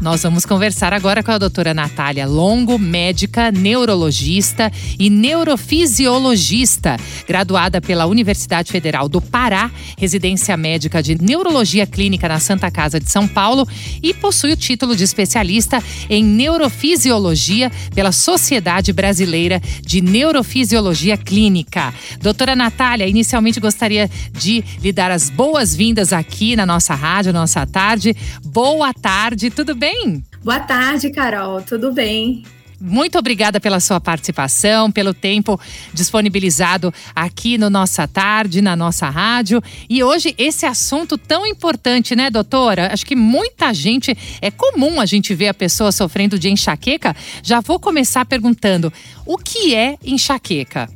Nós vamos conversar agora com a doutora Natália Longo, médica, neurologista e neurofisiologista, graduada pela Universidade Federal do Pará, residência médica de neurologia clínica na Santa Casa de São Paulo e possui o título de especialista em neurofisiologia pela Sociedade Brasileira de Neurofisiologia Clínica. Doutora Natália, inicialmente gostaria de lhe dar as boas-vindas aqui na nossa rádio, nossa tarde. Boa tarde, tudo bem? Bem? Boa tarde, Carol. Tudo bem? Muito obrigada pela sua participação, pelo tempo disponibilizado aqui no Nossa Tarde, na nossa rádio. E hoje esse assunto tão importante, né, doutora? Acho que muita gente, é comum a gente ver a pessoa sofrendo de enxaqueca. Já vou começar perguntando: o que é enxaqueca?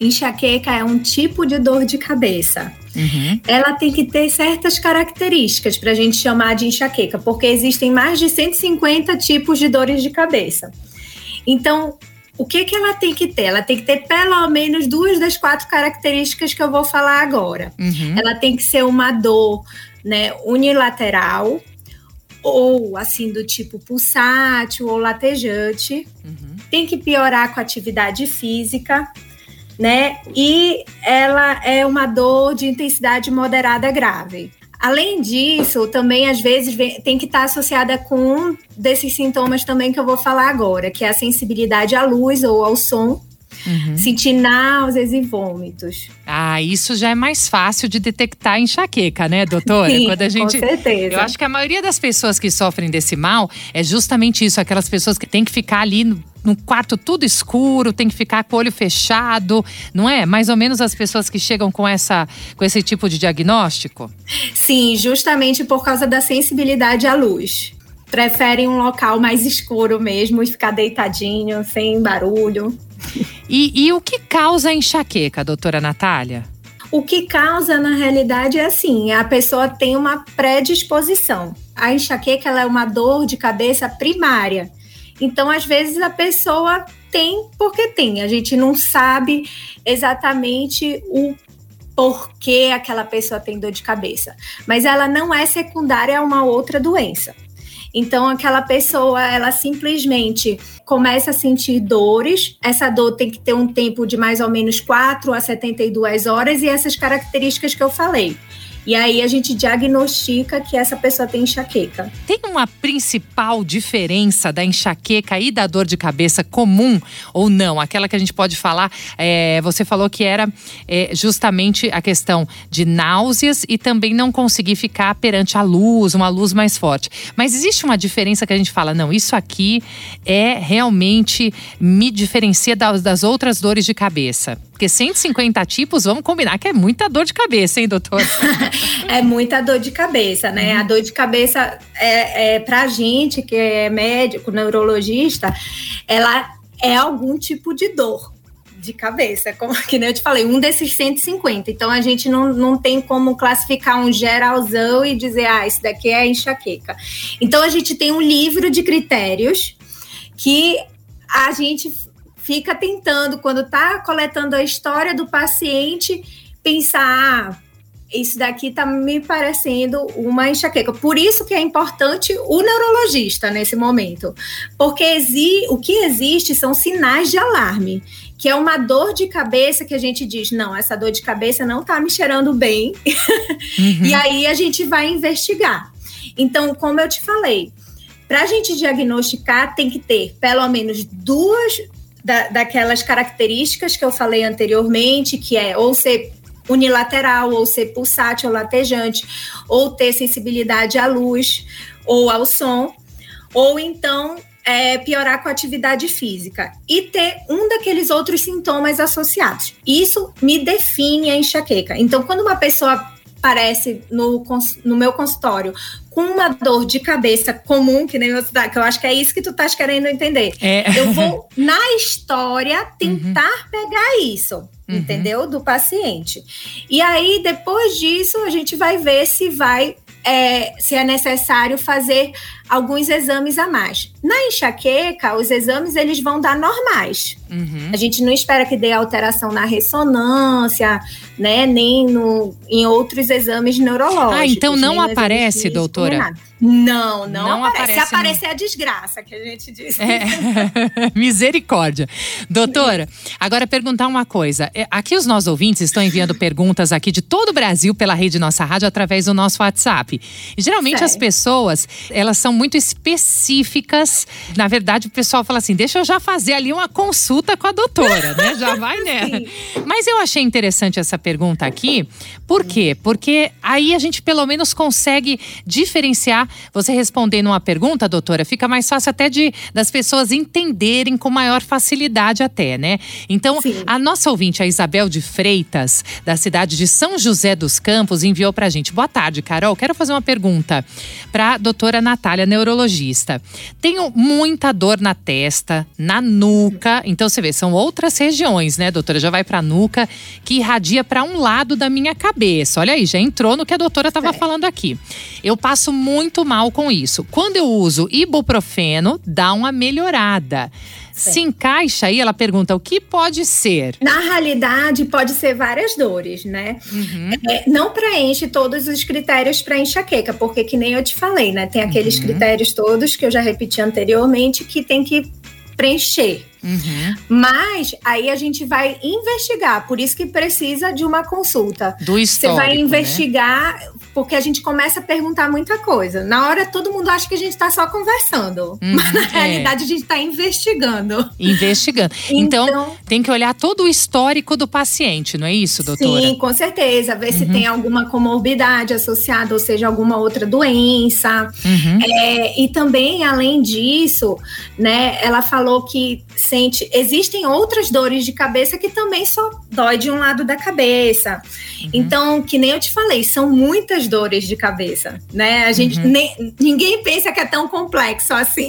Enxaqueca é um tipo de dor de cabeça. Uhum. Ela tem que ter certas características para a gente chamar de enxaqueca, porque existem mais de 150 tipos de dores de cabeça. Então, o que, que ela tem que ter? Ela tem que ter pelo menos duas das quatro características que eu vou falar agora. Uhum. Ela tem que ser uma dor né, unilateral, ou assim do tipo pulsátil ou latejante. Uhum. Tem que piorar com a atividade física né? E ela é uma dor de intensidade moderada grave. Além disso, também às vezes vem, tem que estar associada com um desses sintomas também que eu vou falar agora, que é a sensibilidade à luz ou ao som, Uhum. sentir náuseas e vômitos. Ah, isso já é mais fácil de detectar enxaqueca, né, doutora? Sim, Quando a gente, com certeza. Eu acho que a maioria das pessoas que sofrem desse mal é justamente isso, aquelas pessoas que têm que ficar ali num quarto tudo escuro, tem que ficar com o olho fechado, não é? Mais ou menos as pessoas que chegam com, essa, com esse tipo de diagnóstico? Sim, justamente por causa da sensibilidade à luz. Preferem um local mais escuro mesmo e ficar deitadinho, sem barulho. E, e o que causa a enxaqueca, doutora Natália? O que causa, na realidade, é assim: a pessoa tem uma predisposição. A enxaqueca é uma dor de cabeça primária. Então, às vezes, a pessoa tem porque tem. A gente não sabe exatamente o porquê aquela pessoa tem dor de cabeça. Mas ela não é secundária a uma outra doença. Então, aquela pessoa, ela simplesmente começa a sentir dores. Essa dor tem que ter um tempo de mais ou menos 4 a 72 horas e essas características que eu falei. E aí a gente diagnostica que essa pessoa tem enxaqueca. Tem uma principal diferença da enxaqueca e da dor de cabeça comum ou não? Aquela que a gente pode falar, é, você falou que era é, justamente a questão de náuseas e também não conseguir ficar perante a luz, uma luz mais forte. Mas existe uma diferença que a gente fala, não, isso aqui é realmente me diferencia das, das outras dores de cabeça. Porque 150 tipos, vamos combinar que é muita dor de cabeça, hein, doutor? é muita dor de cabeça, né? Uhum. A dor de cabeça é, é pra gente que é médico, neurologista, ela é algum tipo de dor de cabeça, como que nem eu te falei, um desses 150. Então a gente não, não tem como classificar um geralzão e dizer, ah, isso daqui é enxaqueca. Então a gente tem um livro de critérios que a gente fica tentando, quando está coletando a história do paciente, pensar. Isso daqui está me parecendo uma enxaqueca. Por isso que é importante o neurologista nesse momento. Porque o que existe são sinais de alarme, que é uma dor de cabeça que a gente diz: não, essa dor de cabeça não está me cheirando bem. Uhum. e aí a gente vai investigar. Então, como eu te falei, para a gente diagnosticar, tem que ter pelo menos duas da, daquelas características que eu falei anteriormente, que é ou ser unilateral, ou ser pulsátil ou latejante, ou ter sensibilidade à luz ou ao som, ou então é, piorar com a atividade física e ter um daqueles outros sintomas associados. Isso me define a enxaqueca. Então, quando uma pessoa aparece no, no meu consultório com uma dor de cabeça comum, que nem você tá, que eu acho que é isso que tu estás querendo entender. É. Eu vou, na história, tentar uhum. pegar isso, uhum. entendeu? Do paciente. E aí, depois disso, a gente vai ver se vai. É, se é necessário fazer alguns exames a mais. Na enxaqueca, os exames eles vão dar normais. Uhum. A gente não espera que dê alteração na ressonância, né, nem no, em outros exames neurológicos. Ah, então não aparece, doutora? Não, não, não aparece. aparece. Se aparecer, é desgraça, que a gente diz. É. Misericórdia. Doutora, agora perguntar uma coisa. É, aqui os nossos ouvintes estão enviando perguntas aqui de todo o Brasil pela rede Nossa Rádio através do nosso WhatsApp. E, geralmente as pessoas, elas são muito específicas. Na verdade, o pessoal fala assim: deixa eu já fazer ali uma consulta com a doutora, né? Já vai nela. Mas eu achei interessante essa pergunta aqui. Por quê? Porque aí a gente pelo menos consegue diferenciar você respondendo uma pergunta, doutora, fica mais fácil até de das pessoas entenderem com maior facilidade até, né? Então, Sim. a nossa ouvinte, a Isabel de Freitas, da cidade de São José dos Campos, enviou pra gente. Boa tarde, Carol. Quero fazer uma pergunta pra doutora Natália, neurologista. Tenho muita dor na testa, na nuca. Então, você vê, são outras regiões, né, doutora? Já vai pra nuca, que irradia para um lado da minha cabeça. Olha aí, já entrou no que a doutora estava falando aqui. Eu passo muito mal com isso. Quando eu uso ibuprofeno, dá uma melhorada. Sim. Se encaixa aí, ela pergunta o que pode ser? Na realidade, pode ser várias dores, né? Uhum. É, não preenche todos os critérios para enxaqueca, porque que nem eu te falei, né? Tem aqueles uhum. critérios todos que eu já repeti anteriormente que tem que preencher. Uhum. Mas aí a gente vai investigar, por isso que precisa de uma consulta. Do histórico, Você vai né? investigar, né? porque a gente começa a perguntar muita coisa. Na hora todo mundo acha que a gente está só conversando, uhum, mas na é. realidade a gente está investigando. Investigando. Então, então, tem que olhar todo o histórico do paciente, não é isso, doutora? Sim, com certeza. Ver uhum. se tem alguma comorbidade associada, ou seja, alguma outra doença. Uhum. É, e também, além disso, né, ela falou que sente. Existem outras dores de cabeça que também só dói de um lado da cabeça. Uhum. Então, que nem eu te falei, são muitas dores de cabeça, né? A gente uhum. nem, ninguém pensa que é tão complexo assim.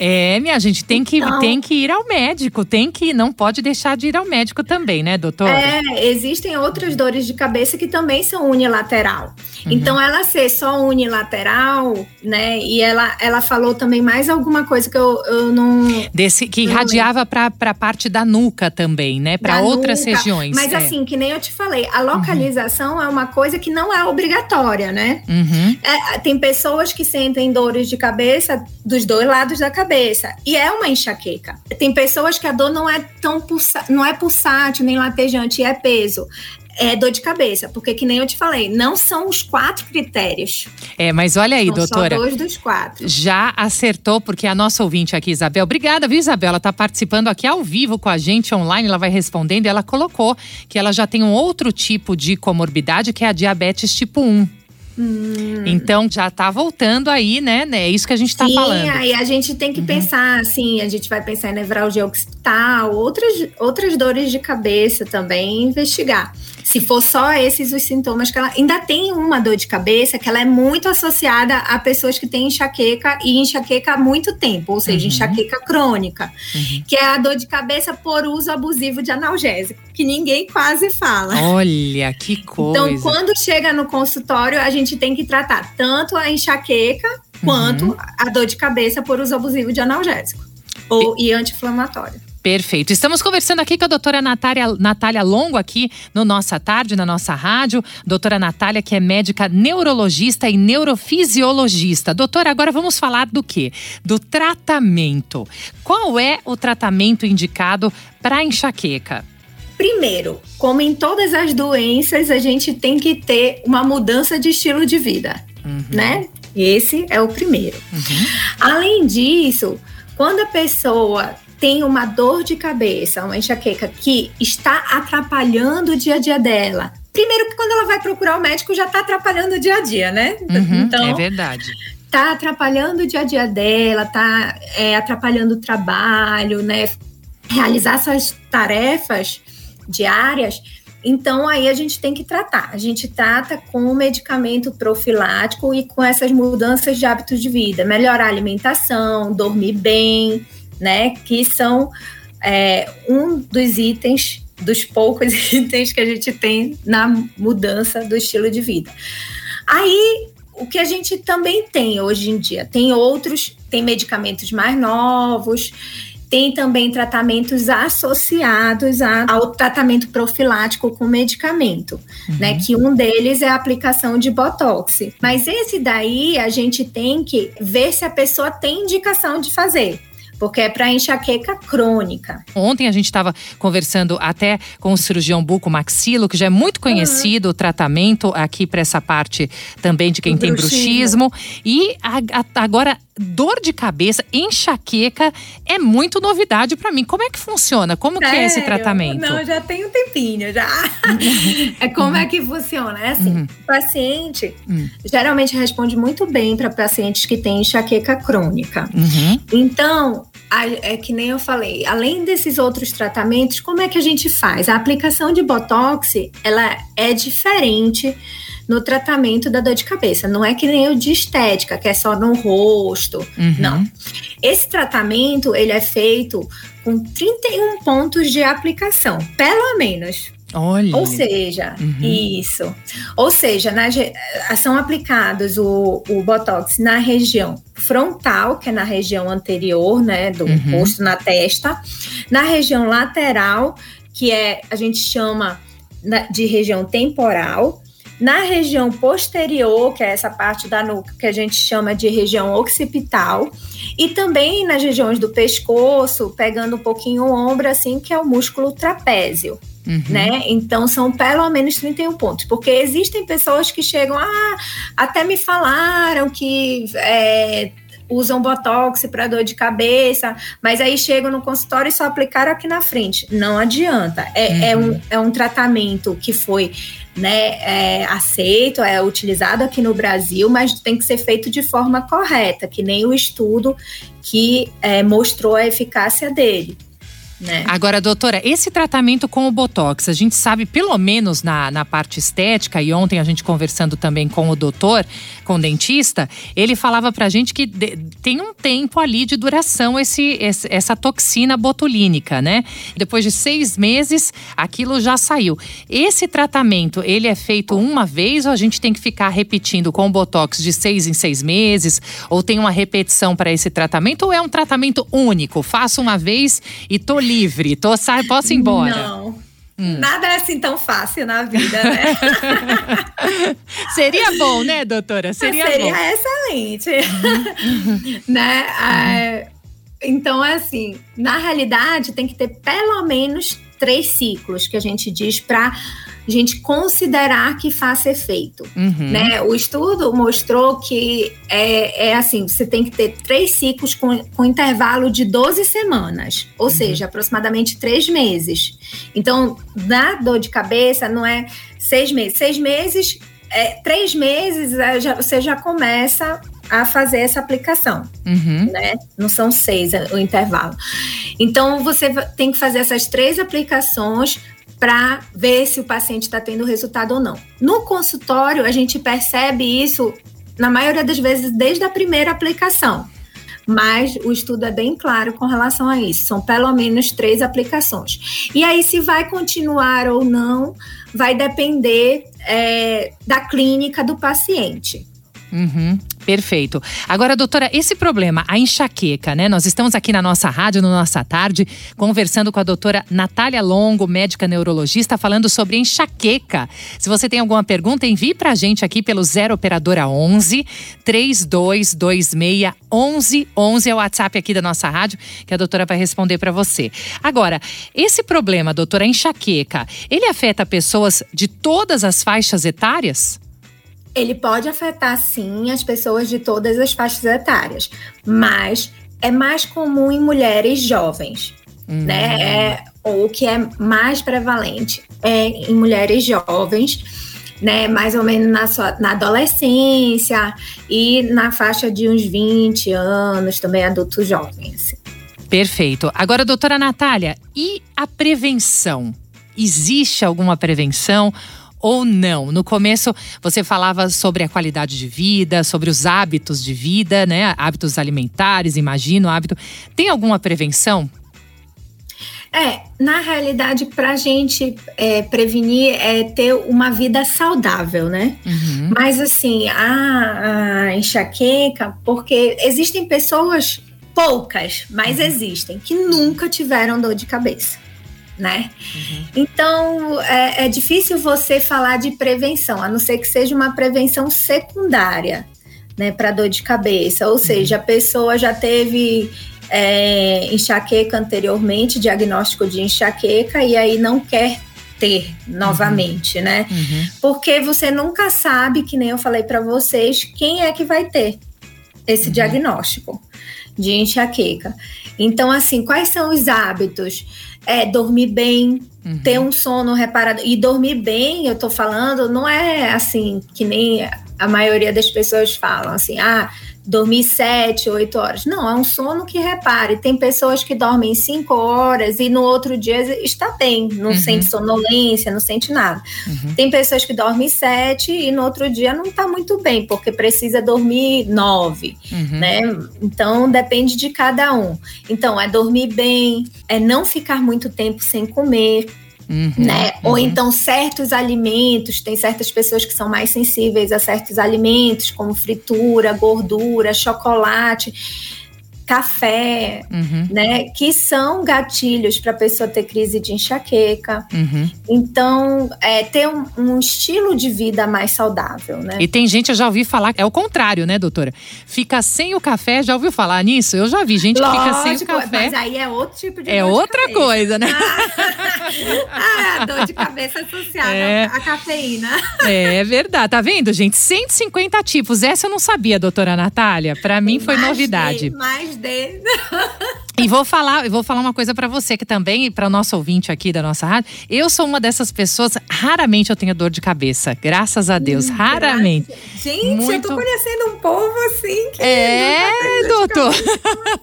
É, minha gente tem que então, tem que ir ao médico, tem que não pode deixar de ir ao médico também, né, doutor? É, existem outras dores de cabeça que também são unilateral. Uhum. Então, ela ser só unilateral, né? E ela ela falou também mais alguma coisa que eu, eu não desse que irradiava para a parte da nuca também, né? Para outras nuca. regiões. Mas é. assim, que nem eu te falei, a localização uhum. é uma coisa que não é obrigatória, né? Uhum. É, tem pessoas que sentem dores de cabeça dos dois lados da cabeça e é uma enxaqueca. Tem pessoas que a dor não é tão pulsa, não é pulsátil nem latejante, é peso é dor de cabeça, porque que nem eu te falei, não são os quatro critérios. É, mas olha aí, são doutora. Só dois dos quatro. Já acertou, porque a nossa ouvinte aqui, Isabel, obrigada, viu, Isabel? Ela está participando aqui ao vivo com a gente online, ela vai respondendo e ela colocou que ela já tem um outro tipo de comorbidade, que é a diabetes tipo 1. Hum. Então já tá voltando aí, né? É isso que a gente tá Sim, falando. aí a gente tem que uhum. pensar, assim, a gente vai pensar em nevralgia occipital, outras, outras dores de cabeça também, investigar. Se for só esses os sintomas que ela ainda tem uma dor de cabeça que ela é muito associada a pessoas que têm enxaqueca e enxaqueca há muito tempo, ou seja, uhum. enxaqueca crônica, uhum. que é a dor de cabeça por uso abusivo de analgésico, que ninguém quase fala. Olha que então, coisa. Então, quando chega no consultório, a gente tem que tratar tanto a enxaqueca quanto uhum. a dor de cabeça por uso abusivo de analgésico ou, e anti-inflamatório. Perfeito. Estamos conversando aqui com a doutora Natália, Natália Longo, aqui no Nossa Tarde, na nossa rádio. Doutora Natália, que é médica neurologista e neurofisiologista. Doutora, agora vamos falar do quê? Do tratamento. Qual é o tratamento indicado para enxaqueca? Primeiro, como em todas as doenças, a gente tem que ter uma mudança de estilo de vida, uhum. né? Esse é o primeiro. Uhum. Além disso, quando a pessoa tem uma dor de cabeça, uma enxaqueca que está atrapalhando o dia a dia dela. Primeiro que quando ela vai procurar o médico já está atrapalhando o dia a dia, né? Uhum, então, é verdade. Está atrapalhando o dia a dia dela, está é, atrapalhando o trabalho, né? Realizar suas tarefas diárias. Então, aí a gente tem que tratar. A gente trata com o medicamento profilático e com essas mudanças de hábitos de vida. Melhorar a alimentação, dormir bem, né? Que são é, um dos itens, dos poucos itens que a gente tem na mudança do estilo de vida. Aí, o que a gente também tem hoje em dia, tem outros tem medicamentos mais novos, tem também tratamentos associados ao tratamento profilático com medicamento, uhum. né? Que um deles é a aplicação de botox. Mas esse daí a gente tem que ver se a pessoa tem indicação de fazer porque é para enxaqueca crônica. Ontem a gente estava conversando até com o cirurgião buco maxilo, que já é muito conhecido uhum. o tratamento aqui para essa parte também de quem o tem bruxismo. bruxismo. E a, a, agora dor de cabeça, enxaqueca é muito novidade para mim. Como é que funciona? Como Sério? que é esse tratamento? Não, já tem um tempinho já. é como uhum. é que funciona? É assim, uhum. o paciente uhum. geralmente responde muito bem para pacientes que têm enxaqueca crônica. Uhum. Então, é que nem eu falei, além desses outros tratamentos, como é que a gente faz? A aplicação de botox, ela é diferente no tratamento da dor de cabeça. Não é que nem o de estética, que é só no rosto. Uhum. Não. Esse tratamento, ele é feito com 31 pontos de aplicação, pelo menos. Olha. Ou seja, uhum. isso. Ou seja, na, são aplicados o, o Botox na região frontal, que é na região anterior, né, do uhum. rosto, na testa, na região lateral, que é, a gente chama de região temporal, na região posterior, que é essa parte da nuca que a gente chama de região occipital, e também nas regiões do pescoço, pegando um pouquinho o ombro, assim, que é o músculo trapézio. Uhum. Né? Então são pelo menos 31 pontos, porque existem pessoas que chegam, ah, até me falaram que é, usam botox para dor de cabeça, mas aí chegam no consultório e só aplicaram aqui na frente. Não adianta. É, uhum. é, um, é um tratamento que foi né, é, aceito, é utilizado aqui no Brasil, mas tem que ser feito de forma correta, que nem o estudo que é, mostrou a eficácia dele. Né? Agora, doutora, esse tratamento com o Botox, a gente sabe, pelo menos na, na parte estética, e ontem a gente conversando também com o doutor, com o dentista, ele falava pra gente que de, tem um tempo ali de duração esse, esse, essa toxina botulínica, né? Depois de seis meses, aquilo já saiu. Esse tratamento, ele é feito uma vez ou a gente tem que ficar repetindo com o Botox de seis em seis meses? Ou tem uma repetição para esse tratamento? Ou é um tratamento único? Faço uma vez e tô livre, tô, sai, posso ir embora. Não. Hum. Nada é assim tão fácil na vida, né? Seria bom, né, doutora? Seria, Seria bom. excelente. Uhum. né? Uhum. então, assim, na realidade, tem que ter pelo menos três ciclos que a gente diz para a gente considerar que faça efeito. Uhum. Né? O estudo mostrou que é, é, assim: você tem que ter três ciclos com, com intervalo de 12 semanas, ou uhum. seja, aproximadamente três meses. Então, na dor de cabeça, não é seis meses. Seis meses, é, três meses, é, já, você já começa a fazer essa aplicação, uhum. né? Não são seis é, o intervalo. Então você tem que fazer essas três aplicações para ver se o paciente está tendo resultado ou não. No consultório, a gente percebe isso, na maioria das vezes, desde a primeira aplicação. Mas o estudo é bem claro com relação a isso. São pelo menos três aplicações. E aí, se vai continuar ou não, vai depender é, da clínica do paciente. Uhum. Perfeito. Agora, doutora, esse problema, a enxaqueca, né? Nós estamos aqui na nossa rádio, no Nossa Tarde, conversando com a doutora Natália Longo, médica neurologista, falando sobre enxaqueca. Se você tem alguma pergunta, envie pra gente aqui pelo 0 Operadora 11 3226 1111 é o WhatsApp aqui da nossa rádio, que a doutora vai responder para você. Agora, esse problema, doutora, a enxaqueca, ele afeta pessoas de todas as faixas etárias? Ele pode afetar, sim, as pessoas de todas as faixas etárias, mas é mais comum em mulheres jovens, uhum. né? É, o que é mais prevalente é em mulheres jovens, né? Mais ou menos na, sua, na adolescência e na faixa de uns 20 anos, também adultos jovens. Perfeito. Agora, doutora Natália, e a prevenção? Existe alguma prevenção? Ou não? No começo você falava sobre a qualidade de vida, sobre os hábitos de vida, né? Hábitos alimentares, imagino, hábito. Tem alguma prevenção? É, na realidade, para a gente é, prevenir é ter uma vida saudável, né? Uhum. Mas assim, a, a, enxaqueca, porque existem pessoas, poucas, mas uhum. existem, que nunca tiveram dor de cabeça. Né? Uhum. Então é, é difícil você falar de prevenção, a não ser que seja uma prevenção secundária, né, para dor de cabeça. Ou seja, a pessoa já teve é, enxaqueca anteriormente, diagnóstico de enxaqueca, e aí não quer ter novamente, uhum. né? Uhum. Porque você nunca sabe, que nem eu falei para vocês, quem é que vai ter esse uhum. diagnóstico de enxaqueca. Então, assim, quais são os hábitos? É dormir bem, uhum. ter um sono reparado. E dormir bem, eu tô falando, não é assim que nem a maioria das pessoas falam assim, ah, dormir sete, oito horas. Não, é um sono que repare. Tem pessoas que dormem cinco horas e no outro dia está bem, não uhum. sente sonolência, não sente nada. Uhum. Tem pessoas que dormem sete e no outro dia não está muito bem, porque precisa dormir nove, uhum. né? Então depende de cada um. Então é dormir bem, é não ficar muito tempo sem comer Uhum, né? Uhum. Ou então certos alimentos, tem certas pessoas que são mais sensíveis a certos alimentos, como fritura, gordura, chocolate café, uhum. né, que são gatilhos para a pessoa ter crise de enxaqueca. Uhum. Então, é, ter um, um, estilo de vida mais saudável, né? E tem gente, eu já ouvi falar, é o contrário, né, doutora? Fica sem o café, já ouviu falar nisso? Eu já vi gente Lógico, que fica sem o café. Mas aí é outro tipo de É outra coisa, né? Ah, ah, dor de cabeça associada é. à cafeína. É verdade, tá vendo, gente? 150 tipos. Essa eu não sabia, doutora Natália. Para mim foi novidade. Mais de. E vou falar, vou falar uma coisa para você que também, para o nosso ouvinte aqui da nossa rádio, eu sou uma dessas pessoas, raramente eu tenho dor de cabeça, graças a Deus, hum, raramente. Gente, Muito... eu tô conhecendo um povo assim que É, doutor.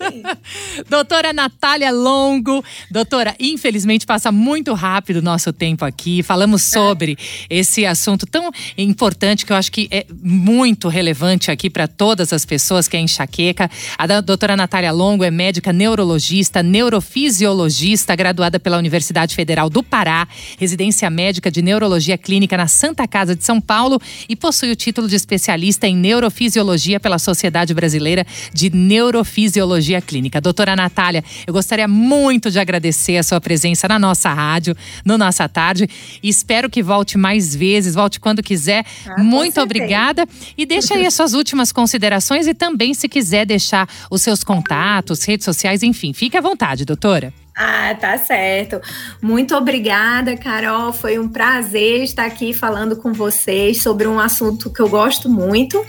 Assim. doutora Natália Longo, doutora, infelizmente passa muito rápido o nosso tempo aqui. Falamos é. sobre é. esse assunto tão importante que eu acho que é muito relevante aqui para todas as pessoas que é enxaqueca. A doutora Natália Longo é médica neurologista neurologista, neurofisiologista, graduada pela Universidade Federal do Pará, residência médica de neurologia clínica na Santa Casa de São Paulo e possui o título de especialista em neurofisiologia pela Sociedade Brasileira de Neurofisiologia Clínica. Doutora Natália, eu gostaria muito de agradecer a sua presença na nossa rádio, no Nossa Tarde. Espero que volte mais vezes, volte quando quiser. Ah, muito obrigada. E deixa aí as suas últimas considerações e também, se quiser, deixar os seus contatos, redes sociais, enfim, fique à vontade, doutora. Ah, tá certo. Muito obrigada, Carol. Foi um prazer estar aqui falando com vocês sobre um assunto que eu gosto muito.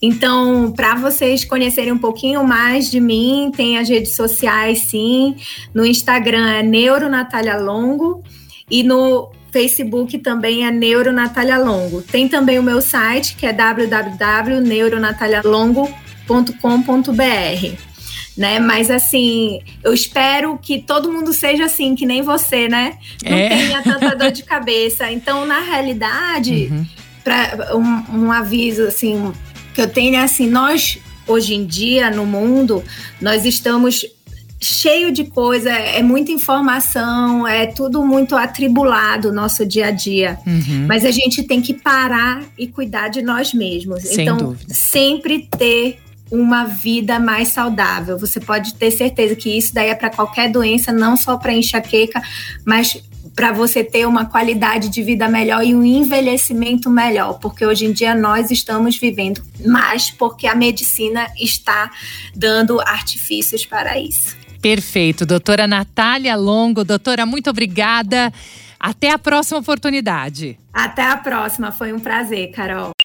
Então, para vocês conhecerem um pouquinho mais de mim, tem as redes sociais, sim. No Instagram é Neuronatália Longo e no Facebook também é Neuronatália Longo. Tem também o meu site, que é www.neuronatalialongo.com.br né? Mas assim, eu espero que todo mundo seja assim, que nem você, né? Não é. tenha tanta dor de cabeça. Então, na realidade, uhum. para um, um aviso assim que eu tenho é assim, nós hoje em dia no mundo, nós estamos cheio de coisa, é muita informação, é tudo muito atribulado nosso dia a dia. Uhum. Mas a gente tem que parar e cuidar de nós mesmos. Sem então, dúvida. sempre ter uma vida mais saudável. Você pode ter certeza que isso daí é para qualquer doença, não só para enxaqueca, mas para você ter uma qualidade de vida melhor e um envelhecimento melhor, porque hoje em dia nós estamos vivendo mais porque a medicina está dando artifícios para isso. Perfeito, doutora Natália Longo, doutora, muito obrigada. Até a próxima oportunidade. Até a próxima, foi um prazer, Carol.